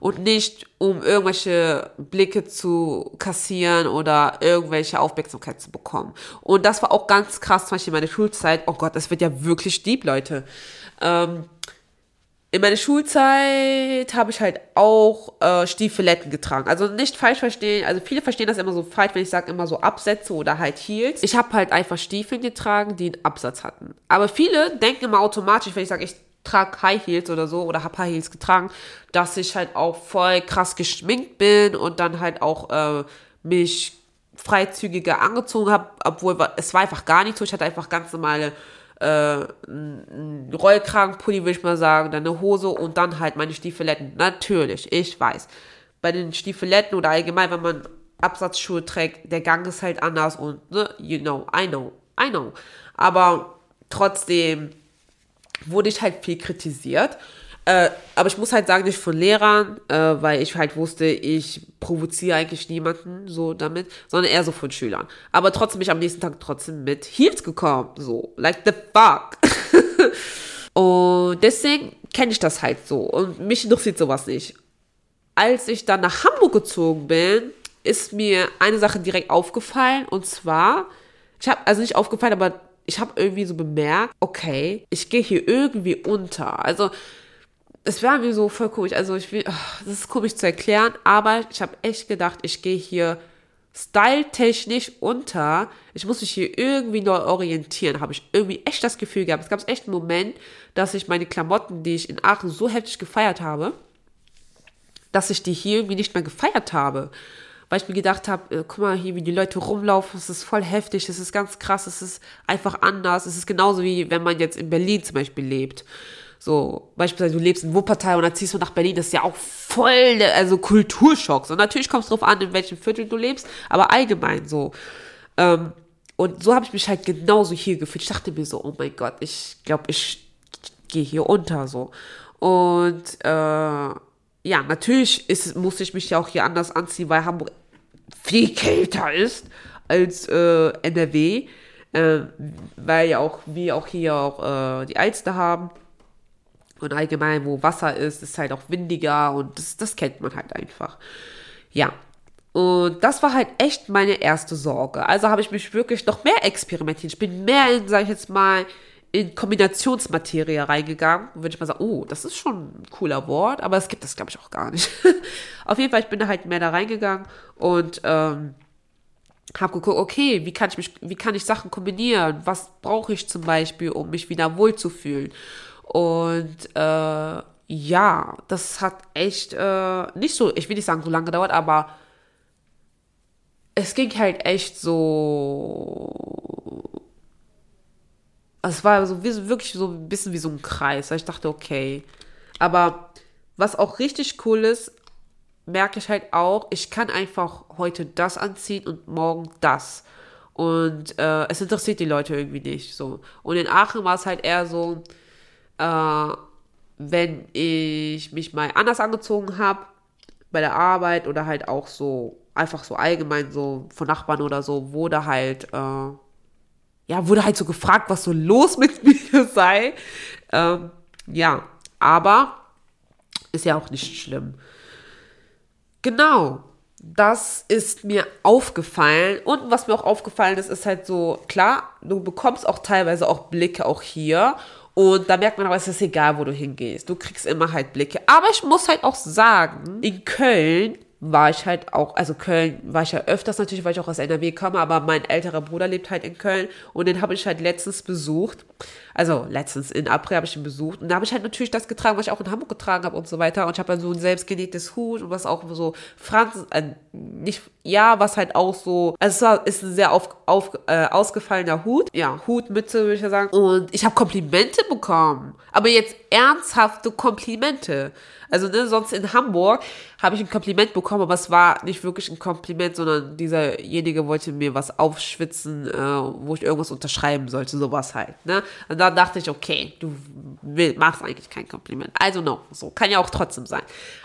und nicht um irgendwelche Blicke zu kassieren oder irgendwelche Aufmerksamkeit zu bekommen. Und das war auch ganz krass, zum Beispiel in meiner Schulzeit. Oh Gott, das wird ja wirklich deep, Leute. Ähm, in meiner Schulzeit habe ich halt auch äh, Stiefeletten getragen. Also nicht falsch verstehen. Also viele verstehen das immer so falsch, wenn ich sage immer so Absätze oder halt Heels. Ich habe halt einfach Stiefel getragen, die einen Absatz hatten. Aber viele denken immer automatisch, wenn ich sage, ich trage High Heels oder so oder habe High Heels getragen, dass ich halt auch voll krass geschminkt bin und dann halt auch äh, mich freizügiger angezogen habe, obwohl es war einfach gar nicht so. Ich hatte einfach ganz normale äh, Rollkragenpulli, würde ich mal sagen, dann eine Hose und dann halt meine Stiefeletten. Natürlich, ich weiß. Bei den Stiefeletten oder allgemein, wenn man Absatzschuhe trägt, der Gang ist halt anders und, ne, you know, I know, I know. Aber trotzdem wurde ich halt viel kritisiert. Äh, aber ich muss halt sagen, nicht von Lehrern, äh, weil ich halt wusste, ich provoziere eigentlich niemanden so damit, sondern eher so von Schülern. Aber trotzdem bin ich am nächsten Tag trotzdem mit Heels gekommen. So, like the fuck. [LAUGHS] Und deswegen kenne ich das halt so. Und mich interessiert sowas nicht. Als ich dann nach Hamburg gezogen bin, ist mir eine Sache direkt aufgefallen. Und zwar, ich habe, also nicht aufgefallen, aber ich habe irgendwie so bemerkt, okay, ich gehe hier irgendwie unter. Also, es war mir so voll komisch. Also, ich will, das ist komisch zu erklären, aber ich habe echt gedacht, ich gehe hier styletechnisch unter. Ich muss mich hier irgendwie neu orientieren. Habe ich irgendwie echt das Gefühl gehabt. Es gab echt einen Moment, dass ich meine Klamotten, die ich in Aachen so heftig gefeiert habe, dass ich die hier irgendwie nicht mehr gefeiert habe. Weil ich mir gedacht habe, äh, guck mal hier, wie die Leute rumlaufen, es ist voll heftig, es ist ganz krass, es ist einfach anders. Es ist genauso wie wenn man jetzt in Berlin zum Beispiel lebt. So, beispielsweise du lebst in Wuppertal und dann ziehst du nach Berlin, das ist ja auch voll, also Kulturschock. So, natürlich kommt es drauf an, in welchem Viertel du lebst, aber allgemein so. Ähm, und so habe ich mich halt genauso hier gefühlt. Ich dachte mir so, oh mein Gott, ich glaube, ich gehe hier unter so. Und äh, ja, natürlich ist, muss ich mich ja auch hier anders anziehen, weil Hamburg viel kälter ist als äh, NRW. Äh, weil ja auch wir auch hier auch äh, die Alster haben. Und allgemein, wo Wasser ist, ist halt auch windiger und das, das kennt man halt einfach. Ja. Und das war halt echt meine erste Sorge. Also habe ich mich wirklich noch mehr experimentiert. Ich bin mehr in, sag ich jetzt mal, in Kombinationsmaterie reingegangen. Würde ich mal sagen, oh, das ist schon ein cooler Wort, aber es gibt das, glaube ich, auch gar nicht. [LAUGHS] Auf jeden Fall, ich bin da halt mehr da reingegangen und ähm, habe geguckt, okay, wie kann ich mich, wie kann ich Sachen kombinieren? Was brauche ich zum Beispiel, um mich wieder wohlzufühlen? Und äh, ja, das hat echt äh, nicht so, ich will nicht sagen, so lange gedauert, aber es ging halt echt so. Es war so wirklich so ein bisschen wie so ein Kreis. Ich dachte, okay. Aber was auch richtig cool ist, merke ich halt auch, ich kann einfach heute das anziehen und morgen das. Und äh, es interessiert die Leute irgendwie nicht so. Und in Aachen war es halt eher so, äh, wenn ich mich mal anders angezogen habe bei der Arbeit oder halt auch so einfach so allgemein so von Nachbarn oder so, wurde halt äh, ja wurde halt so gefragt, was so los mit [LAUGHS] mir sei. Ähm, ja, aber ist ja auch nicht schlimm. Genau, das ist mir aufgefallen. Und was mir auch aufgefallen ist, ist halt so, klar, du bekommst auch teilweise auch Blicke auch hier. Und da merkt man aber, es ist egal, wo du hingehst. Du kriegst immer halt Blicke. Aber ich muss halt auch sagen, in Köln war ich halt auch, also Köln war ich ja öfters natürlich, weil ich auch aus NRW komme, aber mein älterer Bruder lebt halt in Köln und den habe ich halt letztens besucht. Also letztens in April habe ich ihn besucht und da habe ich halt natürlich das getragen, was ich auch in Hamburg getragen habe und so weiter und ich habe dann so ein selbstgenähtes Hut und was auch so Franz, äh, nicht, ja, was halt auch so, also es war, ist ein sehr auf, auf, äh, ausgefallener Hut, ja, Hut, Mütze würde ich ja sagen und ich habe Komplimente bekommen, aber jetzt ernsthafte Komplimente. Also ne, sonst in Hamburg habe ich ein Kompliment bekommen, aber es war nicht wirklich ein Kompliment, sondern dieserjenige wollte mir was aufschwitzen, äh, wo ich irgendwas unterschreiben sollte, sowas halt. Ne? Und dann dachte ich, okay, du will, machst eigentlich kein Kompliment. Also no, so kann ja auch trotzdem sein.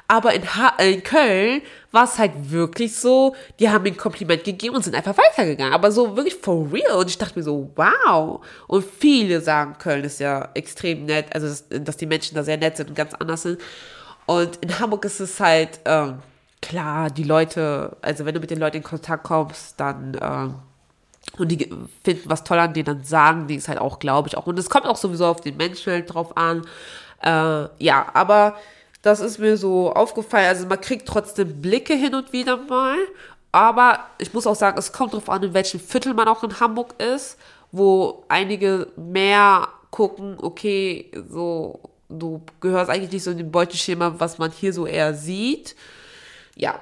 Aber in, ha in Köln war es halt wirklich so, die haben mir ein Kompliment gegeben und sind einfach weitergegangen. Aber so wirklich for real. Und ich dachte mir so, wow. Und viele sagen, Köln ist ja extrem nett, also dass, dass die Menschen da sehr nett sind und ganz anders sind. Und in Hamburg ist es halt, ähm, klar, die Leute, also wenn du mit den Leuten in Kontakt kommst, dann, ähm, und die finden was toll an dir, dann sagen die es halt auch, glaube ich, auch. Und es kommt auch sowieso auf den Menschen drauf an. Äh, ja, aber das ist mir so aufgefallen. Also man kriegt trotzdem Blicke hin und wieder mal. Aber ich muss auch sagen, es kommt darauf an, in welchem Viertel man auch in Hamburg ist, wo einige mehr gucken, okay, so du gehörst eigentlich nicht so in dem Beuteschema, was man hier so eher sieht. Ja,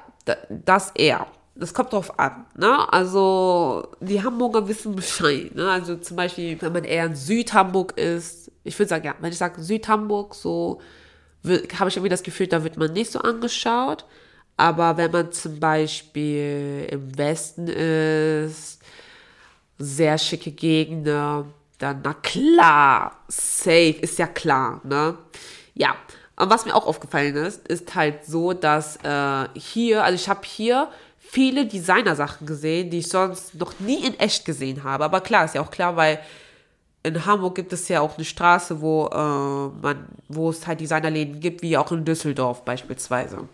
das eher. Das kommt drauf an, ne? Also, die Hamburger wissen Bescheid, ne? Also, zum Beispiel, wenn man eher in Südhamburg ist, ich würde sagen, ja, wenn ich sage Südhamburg, so, habe ich irgendwie das Gefühl, da wird man nicht so angeschaut. Aber wenn man zum Beispiel im Westen ist, sehr schicke Gegenden, dann? Na klar, safe, ist ja klar, ne? Ja, und was mir auch aufgefallen ist, ist halt so, dass äh, hier, also ich habe hier viele Designersachen gesehen, die ich sonst noch nie in echt gesehen habe. Aber klar, ist ja auch klar, weil in Hamburg gibt es ja auch eine Straße, wo äh, man, wo es halt Designerläden gibt, wie auch in Düsseldorf beispielsweise.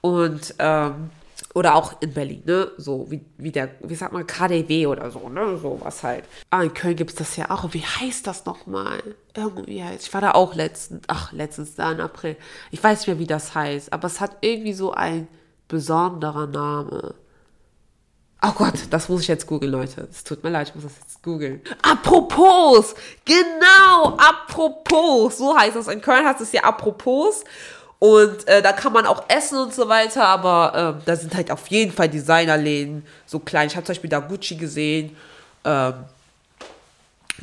Und ähm, oder auch in Berlin, ne? So wie, wie der, wie sagt man, KDW oder so, ne? So was halt. Ah, in Köln gibt es das ja auch. Wie heißt das nochmal? Irgendwie heißt. Ich war da auch letztens, ach, letztens da im April. Ich weiß nicht mehr, wie das heißt, aber es hat irgendwie so ein besonderer Name. Oh Gott, das muss ich jetzt googeln, Leute. Es tut mir leid, ich muss das jetzt googeln. Apropos! Genau, apropos. So heißt das. In Köln heißt es ja apropos. Und äh, da kann man auch essen und so weiter, aber äh, da sind halt auf jeden Fall Designerläden, so klein. Ich habe zum Beispiel da Gucci gesehen. Ähm,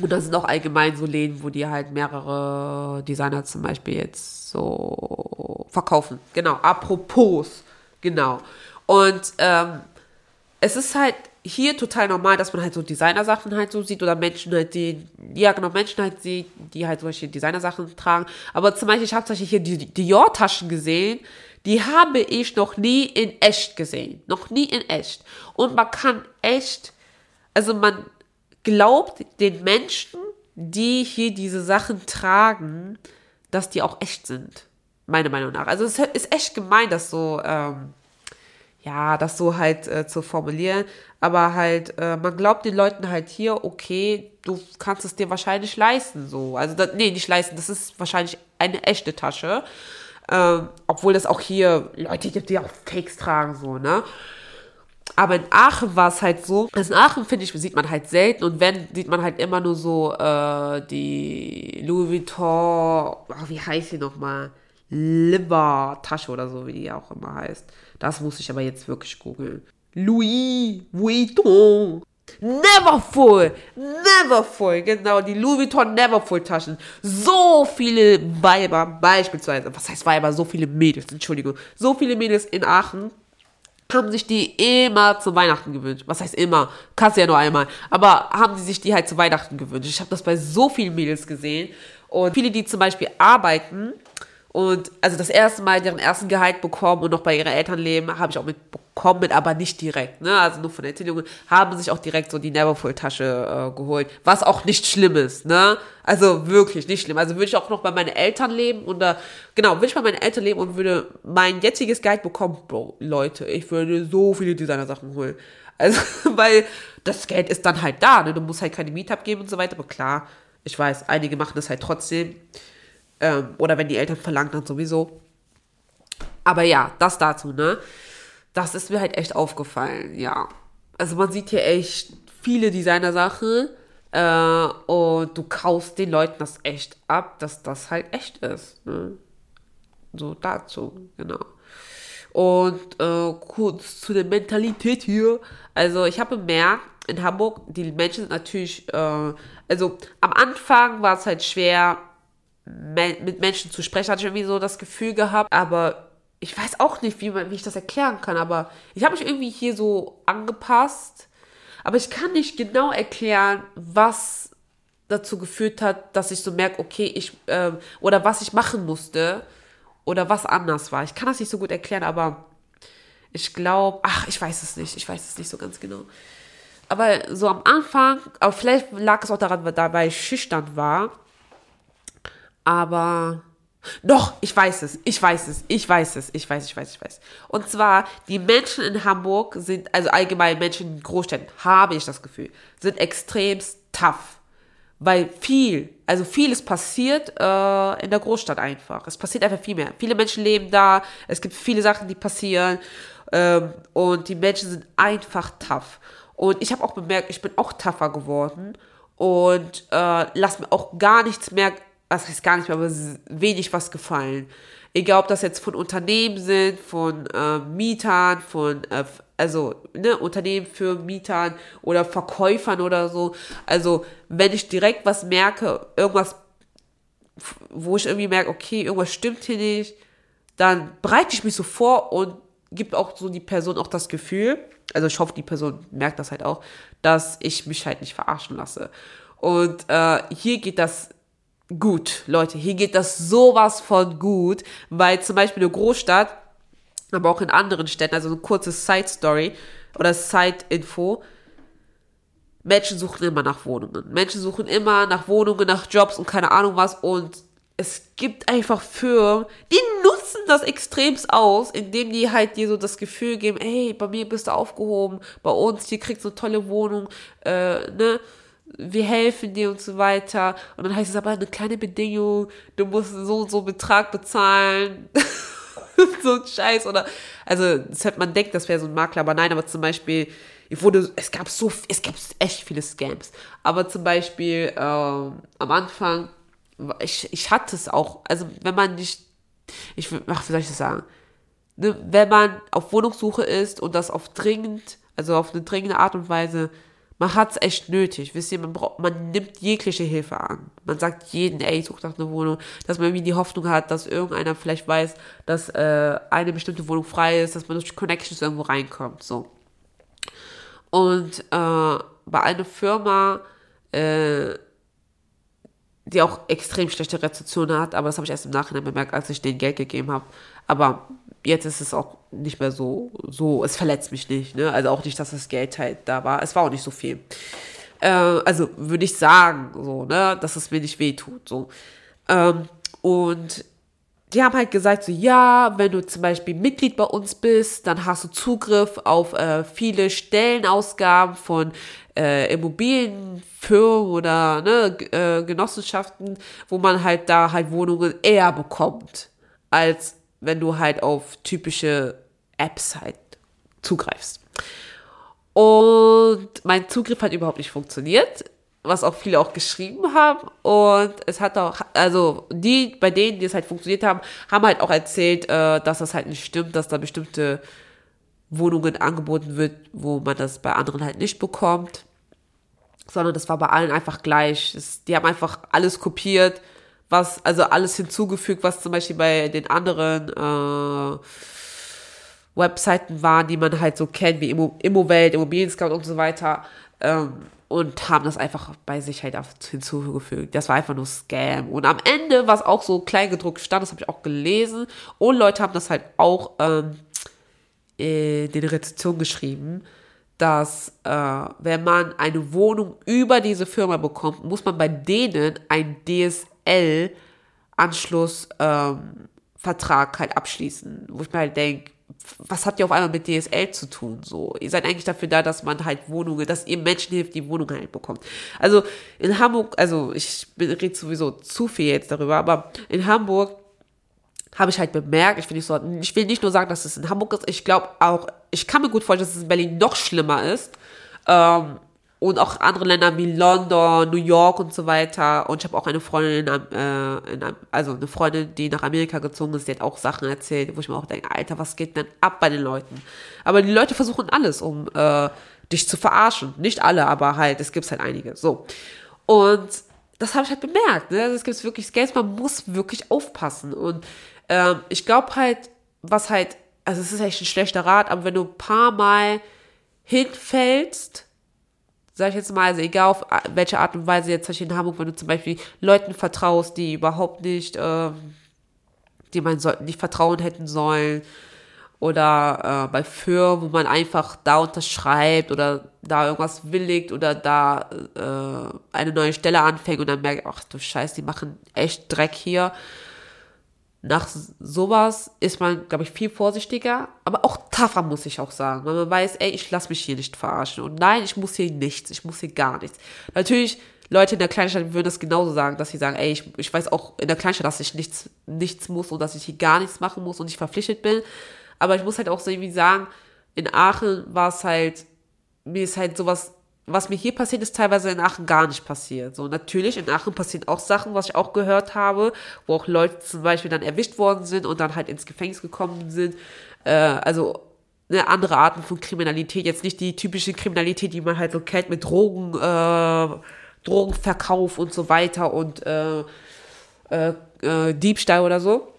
und da sind auch allgemein so Läden, wo die halt mehrere Designer zum Beispiel jetzt so verkaufen. Genau, apropos, genau. Und ähm, es ist halt hier total normal, dass man halt so Designersachen halt so sieht oder Menschen halt, die, ja genau, Menschen halt sieht, die halt solche Designersachen tragen. Aber zum Beispiel, ich habe zum hier die Dior-Taschen gesehen, die habe ich noch nie in echt gesehen. Noch nie in echt. Und man kann echt, also man glaubt den Menschen, die hier diese Sachen tragen, dass die auch echt sind. Meiner Meinung nach. Also es ist echt gemein, dass so, ähm, ja, das so halt äh, zu formulieren. Aber halt, äh, man glaubt den Leuten halt hier, okay, du kannst es dir wahrscheinlich leisten, so. Also, das, nee, nicht leisten, das ist wahrscheinlich eine echte Tasche. Ähm, obwohl das auch hier Leute gibt, die auch Fakes tragen, so, ne? Aber in Aachen war es halt so, also in Aachen, finde ich, sieht man halt selten und wenn, sieht man halt immer nur so äh, die Louis Vuitton, oh, wie heißt sie nochmal? Liver-Tasche oder so, wie die auch immer heißt. Das muss ich aber jetzt wirklich googeln. Louis Vuitton. Neverfull, Neverfull, genau, die Louis Vuitton Neverfull Taschen. So viele Weiber, beispielsweise, was heißt Weiber, so viele Mädels, Entschuldigung, so viele Mädels in Aachen haben sich die immer zu Weihnachten gewünscht. Was heißt immer? Kannst ja nur einmal. Aber haben sie sich die halt zu Weihnachten gewünscht. Ich habe das bei so vielen Mädels gesehen. Und viele, die zum Beispiel arbeiten, und also das erste Mal deren ersten Gehalt bekommen und noch bei ihren Eltern leben, habe ich auch mitbekommen, aber nicht direkt. Ne? Also nur von Erzählungen haben sich auch direkt so die Neverfull-Tasche äh, geholt. Was auch nicht schlimm ist, ne? Also wirklich nicht schlimm. Also würde ich auch noch bei meinen Eltern leben und da, genau, würde ich bei meinen Eltern leben und würde mein jetziges Gehalt bekommen, Bro, Leute, ich würde so viele Designer-Sachen holen. Also, [LAUGHS] weil das Geld ist dann halt da, ne? Du musst halt keine Miete abgeben und so weiter, aber klar, ich weiß, einige machen das halt trotzdem. Ähm, oder wenn die Eltern verlangen, dann sowieso. Aber ja, das dazu, ne? Das ist mir halt echt aufgefallen, ja. Also man sieht hier echt viele Designer-Sachen äh, und du kaufst den Leuten das echt ab, dass das halt echt ist. Ne? So dazu, genau. Und äh, kurz zu der Mentalität hier. Also ich habe bemerkt, in Hamburg, die Menschen sind natürlich, äh, also am Anfang war es halt schwer, mit Menschen zu sprechen, hatte ich irgendwie so das Gefühl gehabt. Aber ich weiß auch nicht, wie, man, wie ich das erklären kann. Aber ich habe mich irgendwie hier so angepasst. Aber ich kann nicht genau erklären, was dazu geführt hat, dass ich so merke, okay, ich, äh, oder was ich machen musste oder was anders war. Ich kann das nicht so gut erklären, aber ich glaube, ach, ich weiß es nicht, ich weiß es nicht so ganz genau. Aber so am Anfang, aber vielleicht lag es auch daran, weil ich schüchtern war aber doch, ich weiß es, ich weiß es, ich weiß es, ich weiß, ich weiß, ich weiß. Und zwar, die Menschen in Hamburg sind, also allgemein Menschen in Großstädten, habe ich das Gefühl, sind extremst tough. Weil viel, also vieles passiert äh, in der Großstadt einfach. Es passiert einfach viel mehr. Viele Menschen leben da, es gibt viele Sachen, die passieren ähm, und die Menschen sind einfach tough. Und ich habe auch bemerkt, ich bin auch tougher geworden und äh, lass mir auch gar nichts mehr was heißt gar nicht mehr, aber wenig was gefallen. Egal, ob das jetzt von Unternehmen sind, von äh, Mietern, von, äh, also, ne, Unternehmen für Mietern oder Verkäufern oder so. Also, wenn ich direkt was merke, irgendwas, wo ich irgendwie merke, okay, irgendwas stimmt hier nicht, dann bereite ich mich so vor und gibt auch so die Person auch das Gefühl, also ich hoffe, die Person merkt das halt auch, dass ich mich halt nicht verarschen lasse. Und äh, hier geht das gut, Leute. Hier geht das sowas von gut, weil zum Beispiel eine Großstadt, aber auch in anderen Städten, also eine kurze Side-Story oder Side-Info, Menschen suchen immer nach Wohnungen. Menschen suchen immer nach Wohnungen, nach Jobs und keine Ahnung was. Und es gibt einfach Firmen, die nutzen das extremst aus, indem die halt dir so das Gefühl geben, hey, bei mir bist du aufgehoben, bei uns, hier kriegst du eine tolle Wohnung, äh, ne? Wir helfen dir und so weiter. Und dann heißt es aber eine kleine Bedingung, du musst so und so Betrag bezahlen. [LAUGHS] so ein Scheiß. Oder, also, das hat man denkt, das wäre so ein Makler, aber nein, aber zum Beispiel, ich wurde, es gab so, es gab echt viele Scams. Aber zum Beispiel ähm, am Anfang, ich, ich hatte es auch, also wenn man nicht, ich, ach, wie soll ich das sagen? Ne, wenn man auf Wohnungssuche ist und das auf dringend, also auf eine dringende Art und Weise, man hat es echt nötig. Wisst ihr, man, braucht, man nimmt jegliche Hilfe an. Man sagt jeden, ey, ich suche nach einer Wohnung, dass man irgendwie die Hoffnung hat, dass irgendeiner vielleicht weiß, dass äh, eine bestimmte Wohnung frei ist, dass man durch Connections irgendwo reinkommt. So. Und äh, bei einer Firma, äh, die auch extrem schlechte Rezeption hat, aber das habe ich erst im Nachhinein bemerkt, als ich denen Geld gegeben habe. Aber jetzt ist es auch nicht mehr so, so, es verletzt mich nicht, ne? Also auch nicht, dass das Geld halt da war. Es war auch nicht so viel. Äh, also würde ich sagen, so, ne, dass es mir nicht weh tut, so. Ähm, und die haben halt gesagt, so ja, wenn du zum Beispiel Mitglied bei uns bist, dann hast du Zugriff auf äh, viele Stellenausgaben von äh, Immobilienfirmen oder ne, äh, Genossenschaften, wo man halt da halt Wohnungen eher bekommt, als wenn du halt auf typische Apps halt zugreifst. Und mein Zugriff hat überhaupt nicht funktioniert was auch viele auch geschrieben haben. Und es hat auch, also die, bei denen, die es halt funktioniert haben, haben halt auch erzählt, äh, dass das halt nicht stimmt, dass da bestimmte Wohnungen angeboten wird, wo man das bei anderen halt nicht bekommt. Sondern das war bei allen einfach gleich. Die haben einfach alles kopiert, was, also alles hinzugefügt, was zum Beispiel bei den anderen äh, Webseiten waren, die man halt so kennt, wie Immo, Immowelt, Immobilien Scout und so weiter. Ähm, und haben das einfach bei sich halt hinzugefügt. Das war einfach nur Scam. Und am Ende, was auch so kleingedruckt stand, das habe ich auch gelesen, und Leute haben das halt auch ähm, in den Rezensionen geschrieben, dass äh, wenn man eine Wohnung über diese Firma bekommt, muss man bei denen ein DSL-Anschluss ähm, halt abschließen. Wo ich mir halt denke, was habt ihr auf einmal mit DSL zu tun? So, ihr seid eigentlich dafür da, dass man halt Wohnungen, dass ihr Menschen hilft, die Wohnungen halt bekommt. Also in Hamburg, also ich rede sowieso zu viel jetzt darüber, aber in Hamburg habe ich halt bemerkt, ich will nicht so, ich will nicht nur sagen, dass es in Hamburg ist, ich glaube auch, ich kann mir gut vorstellen, dass es in Berlin noch schlimmer ist. Ähm, und auch andere Länder wie London, New York und so weiter. Und ich habe auch eine Freundin, in, äh, in also eine Freundin, die nach Amerika gezogen ist, die hat auch Sachen erzählt, wo ich mir auch denke, Alter, was geht denn ab bei den Leuten? Aber die Leute versuchen alles, um äh, dich zu verarschen. Nicht alle, aber halt, es gibt halt einige. So. Und das habe ich halt bemerkt. Ne? Also es gibt wirklich Scales, man muss wirklich aufpassen. Und ähm, ich glaube halt, was halt, also es ist echt ein schlechter Rat, aber wenn du ein paar Mal hinfällst, sag ich jetzt mal, also egal auf welche Art und Weise jetzt in Hamburg, wenn du zum Beispiel Leuten vertraust, die überhaupt nicht, ähm, die man so, nicht vertrauen hätten sollen, oder äh, bei Firmen, wo man einfach da unterschreibt oder da irgendwas willigt oder da äh, eine neue Stelle anfängt und dann merkt, ach du Scheiß, die machen echt Dreck hier nach sowas ist man, glaube ich, viel vorsichtiger, aber auch tougher, muss ich auch sagen, weil man weiß, ey, ich lasse mich hier nicht verarschen. Und nein, ich muss hier nichts, ich muss hier gar nichts. Natürlich, Leute in der Kleinstadt würden das genauso sagen, dass sie sagen, ey, ich, ich weiß auch in der Kleinstadt, dass ich nichts, nichts muss und dass ich hier gar nichts machen muss und ich verpflichtet bin. Aber ich muss halt auch so irgendwie sagen, in Aachen war es halt, mir ist halt sowas was mir hier passiert, ist teilweise in Aachen gar nicht passiert. So, natürlich, in Aachen passieren auch Sachen, was ich auch gehört habe, wo auch Leute zum Beispiel dann erwischt worden sind und dann halt ins Gefängnis gekommen sind. Äh, also, eine andere Arten von Kriminalität, jetzt nicht die typische Kriminalität, die man halt so kennt mit Drogen, äh, Drogenverkauf und so weiter und äh, äh, äh Diebstahl oder so.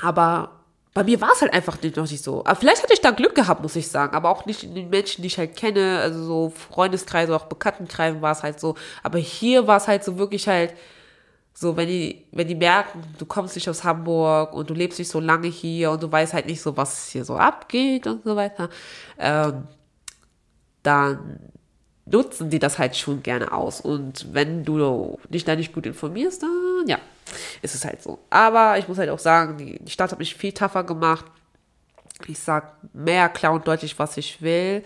Aber bei mir war es halt einfach noch nicht so. Aber vielleicht hatte ich da Glück gehabt, muss ich sagen. Aber auch nicht in den Menschen, die ich halt kenne, also so Freundeskreise, auch Bekanntenkreisen war es halt so. Aber hier war es halt so wirklich halt so, wenn die, wenn die merken, du kommst nicht aus Hamburg und du lebst nicht so lange hier und du weißt halt nicht so, was hier so abgeht und so weiter, ähm, dann nutzen die das halt schon gerne aus. Und wenn du dich da nicht gut informierst, dann ja, ist es halt so. Aber ich muss halt auch sagen, die, die Stadt hat mich viel tougher gemacht. Ich sag mehr klar und deutlich, was ich will.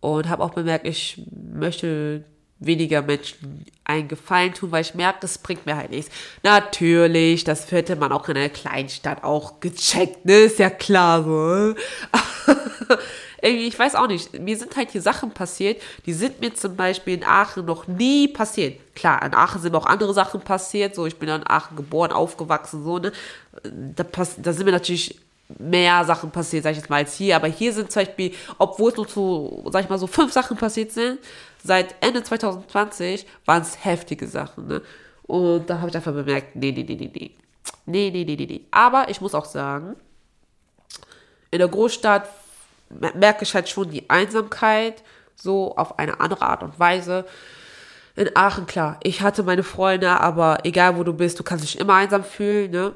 Und habe auch bemerkt, ich möchte weniger Menschen einen Gefallen tun, weil ich merke, das bringt mir halt nichts. Natürlich, das hätte man auch in einer Kleinstadt auch gecheckt, ne? Ist ja klar so. [LAUGHS] irgendwie, ich weiß auch nicht, mir sind halt hier Sachen passiert, die sind mir zum Beispiel in Aachen noch nie passiert. Klar, in Aachen sind auch andere Sachen passiert, so ich bin in Aachen geboren, aufgewachsen, so, ne? Da, pass, da sind mir natürlich mehr Sachen passiert, sag ich jetzt mal, als hier. Aber hier sind zum Beispiel, obwohl es nur so, sag ich mal, so fünf Sachen passiert sind, seit Ende 2020 waren es heftige Sachen, ne? Und da habe ich einfach bemerkt, nee, nee, nee, nee, nee. Nee, nee, nee, nee, nee. Aber ich muss auch sagen, in der Großstadt merke ich halt schon die Einsamkeit so auf eine andere Art und Weise. In Aachen, klar, ich hatte meine Freunde, aber egal wo du bist, du kannst dich immer einsam fühlen, ne?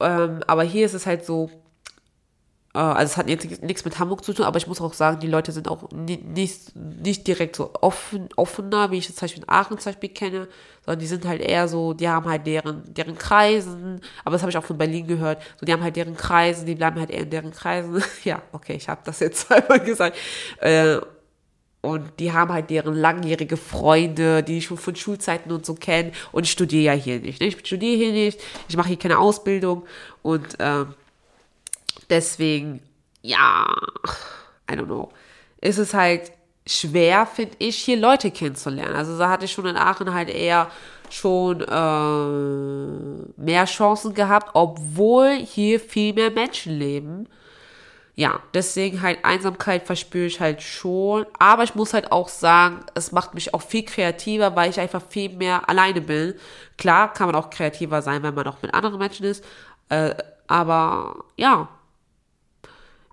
Ähm, aber hier ist es halt so, also es hat jetzt nichts mit Hamburg zu tun, aber ich muss auch sagen, die Leute sind auch nicht, nicht direkt so offen, offener, wie ich es zum Beispiel in Aachen zum Beispiel kenne, sondern die sind halt eher so, die haben halt deren, deren Kreisen, aber das habe ich auch von Berlin gehört, so die haben halt deren Kreisen, die bleiben halt eher in deren Kreisen. [LAUGHS] ja, okay, ich habe das jetzt [LAUGHS] zweimal gesagt. Äh, und die haben halt deren langjährige Freunde, die ich schon von Schulzeiten und so kennen. Und ich studiere ja hier nicht. Ne? Ich studiere hier nicht, ich mache hier keine Ausbildung. Und ähm, deswegen, ja, I don't know. Ist es halt schwer, finde ich, hier Leute kennenzulernen. Also da hatte ich schon in Aachen halt eher schon äh, mehr Chancen gehabt, obwohl hier viel mehr Menschen leben. Ja, deswegen halt Einsamkeit verspüre ich halt schon. Aber ich muss halt auch sagen, es macht mich auch viel kreativer, weil ich einfach viel mehr alleine bin. Klar kann man auch kreativer sein, wenn man auch mit anderen Menschen ist. Äh, aber ja,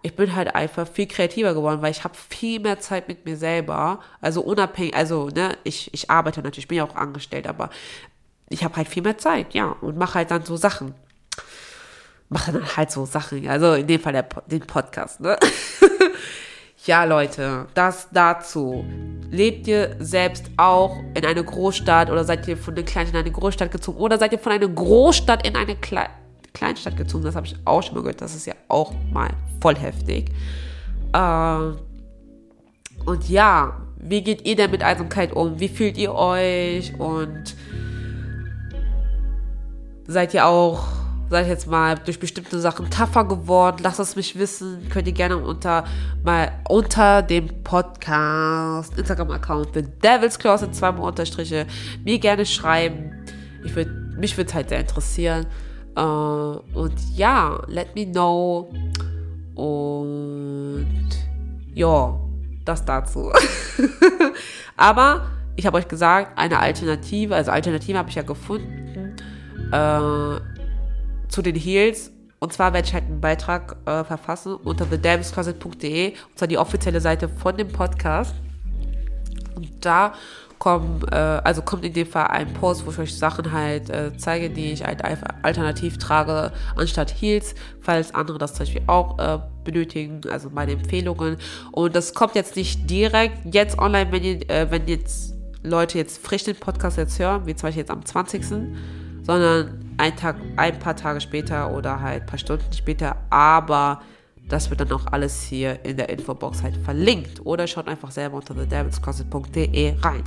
ich bin halt einfach viel kreativer geworden, weil ich habe viel mehr Zeit mit mir selber. Also unabhängig, also ne, ich, ich arbeite natürlich, bin ja auch angestellt, aber ich habe halt viel mehr Zeit, ja, und mache halt dann so Sachen. Mache dann halt so Sachen, also in dem Fall der, den Podcast, ne? [LAUGHS] ja, Leute, das dazu. Lebt ihr selbst auch in eine Großstadt oder seid ihr von einer Kleinstadt in eine Großstadt gezogen oder seid ihr von einer Großstadt in eine Kleinstadt? Kleinstadt gezogen. Das habe ich auch schon mal gehört. Das ist ja auch mal voll heftig. Äh, und ja, wie geht ihr denn mit Einsamkeit um? Wie fühlt ihr euch? Und seid ihr auch, sag ich jetzt mal, durch bestimmte Sachen tougher geworden? Lasst es mich wissen. Könnt ihr gerne unter mal unter dem Podcast Instagram-Account The Devil's Closet zweimal Unterstriche mir gerne schreiben. Ich würd, mich würde es halt sehr interessieren. Uh, und ja, let me know. Und ja, das dazu. [LAUGHS] Aber ich habe euch gesagt, eine Alternative, also Alternative habe ich ja gefunden äh, zu den Heels. Und zwar werde ich halt einen Beitrag äh, verfassen unter thedamscloset.de, und zwar die offizielle Seite von dem Podcast. Und da kommen, äh, also kommt in dem Fall ein Post, wo ich euch Sachen halt äh, zeige, die ich halt alternativ trage, anstatt Heels, falls andere das zum Beispiel auch äh, benötigen, also meine Empfehlungen. Und das kommt jetzt nicht direkt jetzt online, wenn, ihr, äh, wenn jetzt Leute jetzt frisch den Podcast jetzt hören, wie zum Beispiel jetzt am 20., sondern ein Tag, ein paar Tage später oder halt ein paar Stunden später, aber das wird dann auch alles hier in der Infobox halt verlinkt. Oder schaut einfach selber unter thedevilscloset.de rein.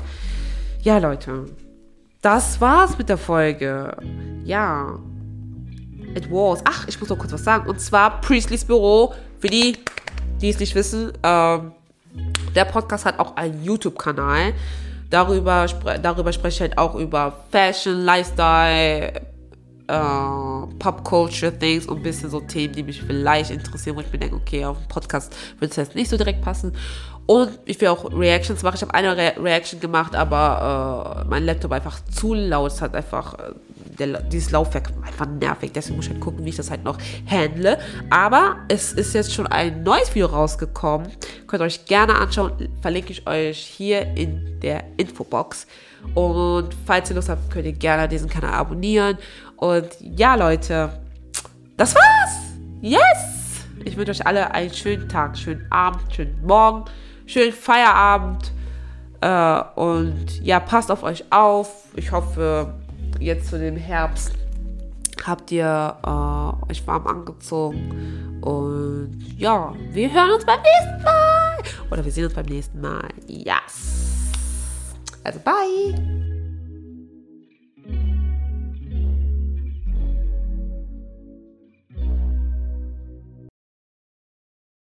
Ja, Leute. Das war's mit der Folge. Ja. It was. Ach, ich muss noch kurz was sagen. Und zwar Priestley's Büro. Für die, die es nicht wissen, ähm, der Podcast hat auch einen YouTube-Kanal. Darüber, darüber spreche ich halt auch über Fashion, Lifestyle, äh, Pop-Culture-Things und ein bisschen so Themen, die mich vielleicht interessieren, wo ich mir denke, okay, auf dem Podcast würde es jetzt nicht so direkt passen. Und ich will auch Reactions machen. Ich habe eine Re Reaction gemacht, aber äh, mein Laptop einfach zu laut. Es hat einfach, äh, der, dieses Laufwerk einfach nervig. Deswegen muss ich halt gucken, wie ich das halt noch handle. Aber es ist jetzt schon ein neues Video rausgekommen. Könnt ihr euch gerne anschauen. Verlinke ich euch hier in der Infobox. Und falls ihr Lust habt, könnt ihr gerne diesen Kanal abonnieren. Und ja, Leute, das war's. Yes! Ich wünsche euch alle einen schönen Tag, schönen Abend, schönen Morgen, schönen Feierabend. Äh, und ja, passt auf euch auf. Ich hoffe, jetzt zu dem Herbst habt ihr äh, euch warm angezogen. Und ja, wir hören uns beim nächsten Mal. Oder wir sehen uns beim nächsten Mal. Yes. Also bye.